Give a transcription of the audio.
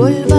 polvo.